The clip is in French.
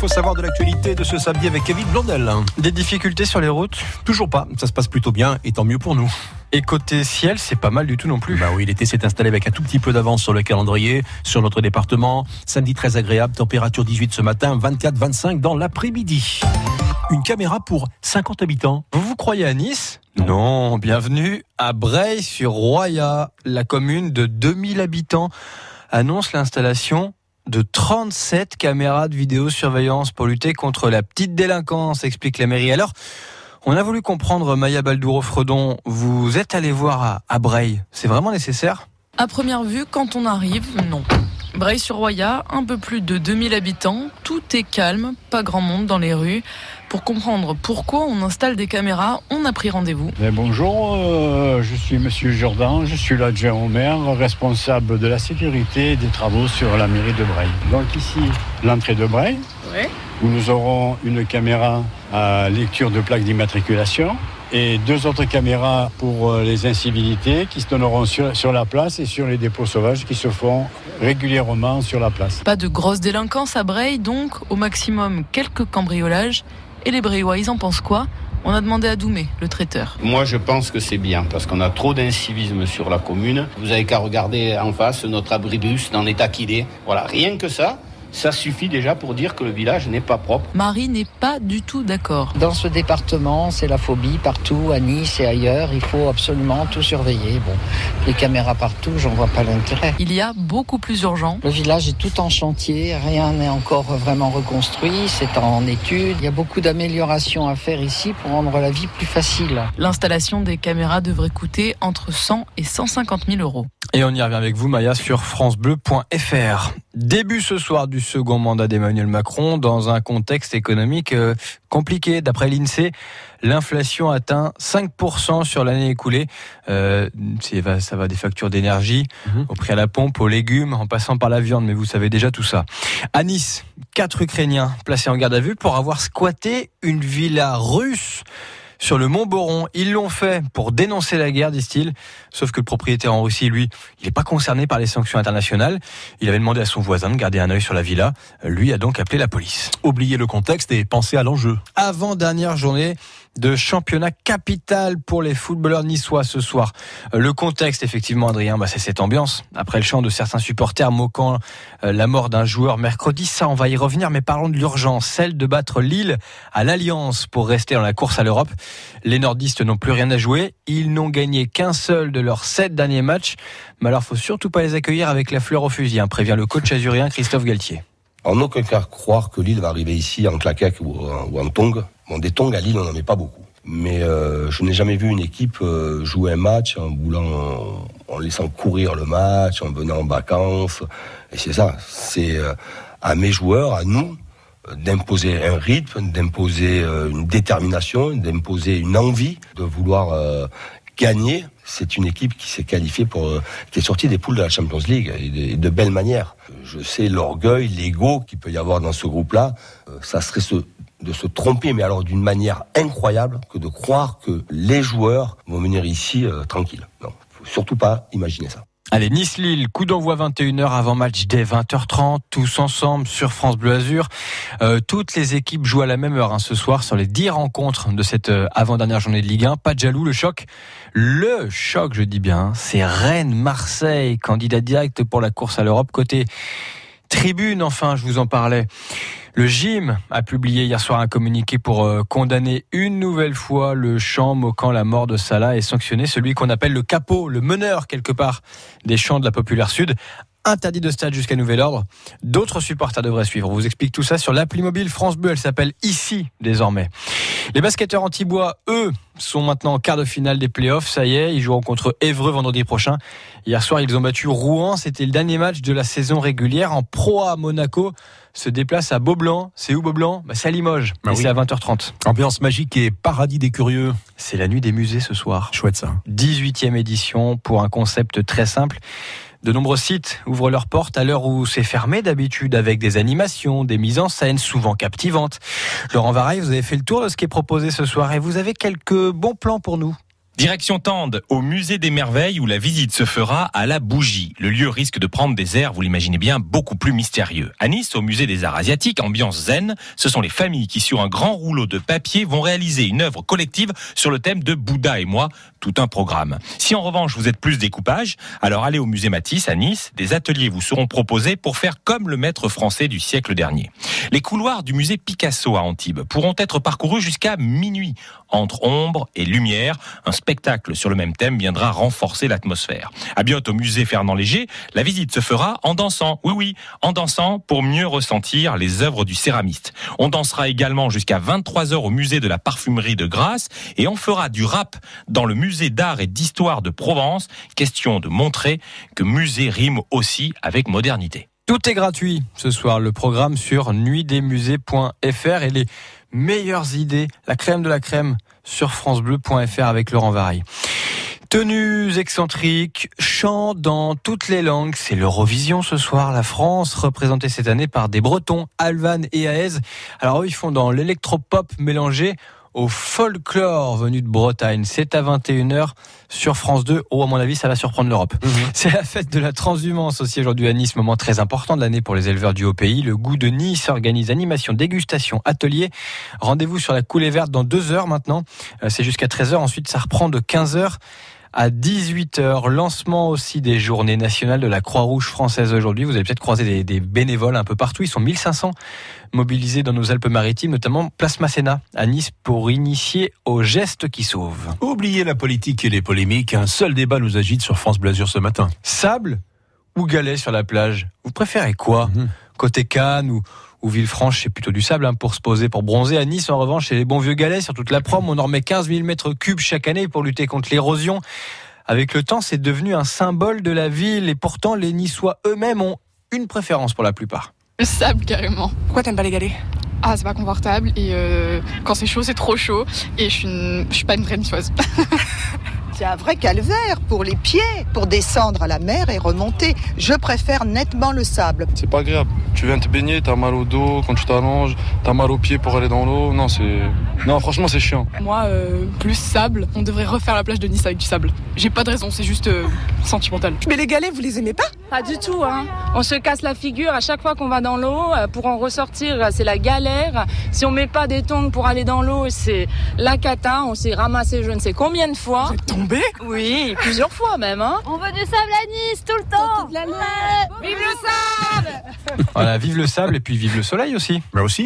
faut savoir de l'actualité de ce samedi avec Kevin Blondel. Des difficultés sur les routes Toujours pas, ça se passe plutôt bien et tant mieux pour nous. Et côté ciel, c'est pas mal du tout non plus. Bah oui, l'été s'est installé avec un tout petit peu d'avance sur le calendrier, sur notre département. Samedi très agréable, température 18 ce matin, 24-25 dans l'après-midi. Une caméra pour 50 habitants. Vous vous croyez à Nice? Non. bienvenue à Breil sur Roya. La commune de 2000 habitants annonce l'installation de 37 caméras de vidéosurveillance pour lutter contre la petite délinquance, explique la mairie. Alors, on a voulu comprendre, Maya Baldouro-Fredon, vous êtes allé voir à, à Breil. C'est vraiment nécessaire? À première vue, quand on arrive, non. Breil-sur-Roya, un peu plus de 2000 habitants, tout est calme, pas grand monde dans les rues. Pour comprendre pourquoi on installe des caméras, on a pris rendez-vous. bonjour, euh, je suis Monsieur Jourdan, je suis l'adjoint au maire, responsable de la sécurité et des travaux sur la mairie de Breil. Donc ici, l'entrée de Breil, où nous aurons une caméra à lecture de plaque d'immatriculation et deux autres caméras pour euh, les incivilités qui se donneront sur, sur, la place et sur les dépôts sauvages qui se font régulièrement sur la place. Pas de grosse délinquance à Breil, donc au maximum quelques cambriolages. Et les Breillois, ils en pensent quoi on a demandé à Doumé, le traiteur. Moi, je pense que c'est bien, parce qu'on a trop d'incivisme sur la commune. Vous avez qu'à regarder en face notre abribus dans l'état qu'il est. Voilà, rien que ça, ça suffit déjà pour dire que le village n'est pas propre. Marie n'est pas du tout d'accord. Dans ce département, c'est la phobie partout, à Nice et ailleurs. Il faut absolument tout surveiller. Bon, les caméras partout, j'en vois pas l'intérêt. Il y a beaucoup plus urgent. Le village est tout en chantier, rien n'est encore vraiment reconstruit, c'est en étude. Il y a beaucoup d'améliorations à faire ici pour rendre la vie plus facile. L'installation des caméras devrait coûter entre 100 et 150 000 euros. Et on y revient avec vous, Maya, sur francebleu.fr. Début ce soir du second mandat d'Emmanuel Macron dans un contexte économique euh, compliqué. D'après l'INSEE, l'inflation atteint 5% sur l'année écoulée. Euh, ça va des factures d'énergie mhm. au prix à la pompe, aux légumes, en passant par la viande, mais vous savez déjà tout ça. À Nice, quatre Ukrainiens placés en garde à vue pour avoir squatté une villa russe sur le Mont Boron. Ils l'ont fait pour dénoncer la guerre, disent-ils. Sauf que le propriétaire en Russie, lui, il n'est pas concerné par les sanctions internationales. Il avait demandé à son voisin de garder un œil sur la villa. Lui a donc appelé la police. Oubliez le contexte et pensez à l'enjeu. Avant dernière journée de championnat capital pour les footballeurs niçois ce soir. Le contexte, effectivement, Adrien, bah, c'est cette ambiance. Après le chant de certains supporters moquant euh, la mort d'un joueur mercredi, ça, on va y revenir, mais parlons de l'urgence, celle de battre Lille à l'Alliance pour rester dans la course à l'Europe. Les nordistes n'ont plus rien à jouer. Ils n'ont gagné qu'un seul de leurs sept derniers matchs. Mais alors, faut surtout pas les accueillir avec la fleur au fusil, hein, prévient le coach azurien Christophe Galtier. En aucun cas croire que Lille va arriver ici en claquette ou, en tong. Bon, des tongs à Lille, on n'en met pas beaucoup. Mais euh, je n'ai jamais vu une équipe euh, jouer un match en voulant, en laissant courir le match, en venant en vacances. Et c'est ça. C'est euh, à mes joueurs, à nous, d'imposer un rythme, d'imposer une détermination, d'imposer une envie de vouloir gagner. C'est une équipe qui s'est qualifiée pour, qui est sortie des poules de la Champions League et de, de belle manière. Je sais l'orgueil, l'ego qu'il peut y avoir dans ce groupe-là. Ça serait ce de se tromper, mais alors d'une manière incroyable, que de croire que les joueurs vont venir ici euh, tranquilles. Non, faut surtout pas imaginer ça. Allez, Nice-Lille, coup d'envoi 21h avant match dès 20h30, tous ensemble sur France Bleu Azur. Euh, toutes les équipes jouent à la même heure hein, ce soir sur les 10 rencontres de cette euh, avant-dernière journée de Ligue 1. Pas de jaloux, le choc. Le choc, je dis bien, hein, c'est Rennes-Marseille, candidat direct pour la course à l'Europe. Côté tribune, enfin, je vous en parlais. Le GIM a publié hier soir un communiqué pour euh, condamner une nouvelle fois le chant moquant la mort de Salah et sanctionner celui qu'on appelle le capot, le meneur quelque part des chants de la populaire sud interdit de stade jusqu'à nouvel ordre. D'autres supporters devraient suivre. On vous explique tout ça sur l'appli mobile France Bleu. Elle s'appelle Ici désormais. Les basketteurs antibois, eux, sont maintenant en quart de finale des playoffs. Ça y est, ils joueront contre Évreux vendredi prochain. Hier soir, ils ont battu Rouen. C'était le dernier match de la saison régulière. En Pro A, Monaco se déplace à Beaublanc. C'est où Beaublanc? Bah, C'est à Limoges. Ah et c'est à 20h30. Ambiance magique et paradis des curieux. C'est la nuit des musées ce soir. Chouette ça. 18e édition pour un concept très simple. De nombreux sites ouvrent leurs portes à l'heure où c'est fermé d'habitude avec des animations, des mises en scène souvent captivantes. Laurent Vareille, vous avez fait le tour de ce qui est proposé ce soir et vous avez quelques bons plans pour nous. Direction Tende, au musée des merveilles où la visite se fera à la bougie. Le lieu risque de prendre des airs, vous l'imaginez bien, beaucoup plus mystérieux. À Nice, au musée des arts asiatiques, ambiance zen, ce sont les familles qui, sur un grand rouleau de papier, vont réaliser une œuvre collective sur le thème de Bouddha et moi, tout un programme. Si en revanche vous êtes plus découpage, alors allez au musée Matisse à Nice, des ateliers vous seront proposés pour faire comme le maître français du siècle dernier. Les couloirs du musée Picasso à Antibes pourront être parcourus jusqu'à minuit, entre ombre et lumière, un spectacle sur le même thème viendra renforcer l'atmosphère. À bientôt au musée Fernand Léger, la visite se fera en dansant. Oui, oui, en dansant pour mieux ressentir les œuvres du céramiste. On dansera également jusqu'à 23 heures au musée de la parfumerie de Grasse et on fera du rap dans le musée d'art et d'histoire de Provence. Question de montrer que musée rime aussi avec modernité. Tout est gratuit ce soir. Le programme sur nuitdesmusées.fr et les meilleures idées, la crème de la crème sur francebleu.fr avec Laurent Vareille. Tenues excentriques, chants dans toutes les langues. C'est l'Eurovision ce soir. La France, représentée cette année par des Bretons, Alvan et Aez. Alors eux, ils font dans l'électropop mélangé au folklore venu de Bretagne. C'est à 21h sur France 2. Oh, à mon avis, ça va surprendre l'Europe. Mhm. C'est la fête de la transhumance aussi aujourd'hui à Nice, moment très important de l'année pour les éleveurs du Haut-Pays. Le goût de Nice organise animation, dégustation, atelier. Rendez-vous sur la coulée verte dans deux heures maintenant. Euh, c'est jusqu'à 13h. Ensuite, ça reprend de 15h à 18h. Lancement aussi des journées nationales de la Croix-Rouge française aujourd'hui. Vous avez peut-être croisé des, bénévoles un peu partout. Ils sont 1500 mobilisés dans nos Alpes-Maritimes, notamment Place Masséna à Nice pour initier aux gestes qui sauvent. Oubliez la politique et les polémiques. Un seul débat nous agite sur France Blasure ce matin. Sable ou galets sur la plage? Vous préférez quoi? Mhm. Côté Cannes ou ou Villefranche, c'est plutôt du sable hein, pour se poser, pour bronzer. À Nice, en revanche, c'est les bons vieux galets sur toute la prom. On en remet 15 000 mètres cubes chaque année pour lutter contre l'érosion. Avec le temps, c'est devenu un symbole de la ville et pourtant, les Niçois eux-mêmes ont une préférence pour la plupart. Le sable, carrément. Pourquoi t'aimes pas les galets? Ah, c'est pas confortable et euh, quand c'est chaud, c'est trop chaud et je suis, je suis pas une vraie niçoise. c'est un vrai calvaire pour les pieds, pour descendre à la mer et remonter. Je préfère nettement le sable. C'est pas agréable. Tu viens te baigner, t'as mal au dos quand tu t'allonges, t'as mal aux pieds pour aller dans l'eau. Non, c'est. Non, franchement, c'est chiant. Moi, euh, plus sable, on devrait refaire la plage de Nice avec du sable. J'ai pas de raison, c'est juste euh, sentimental. Mais les galets, vous les aimez pas? Pas du tout, hein. On se casse la figure à chaque fois qu'on va dans l'eau. Euh, pour en ressortir, c'est la galère. Si on met pas des tongs pour aller dans l'eau, c'est la cata. On s'est ramassé je ne sais combien de fois. Oui, plusieurs fois même. Hein. On veut du sable à Nice tout le temps. Vive le sable Voilà, vive le sable et puis vive le soleil aussi. Mais aussi.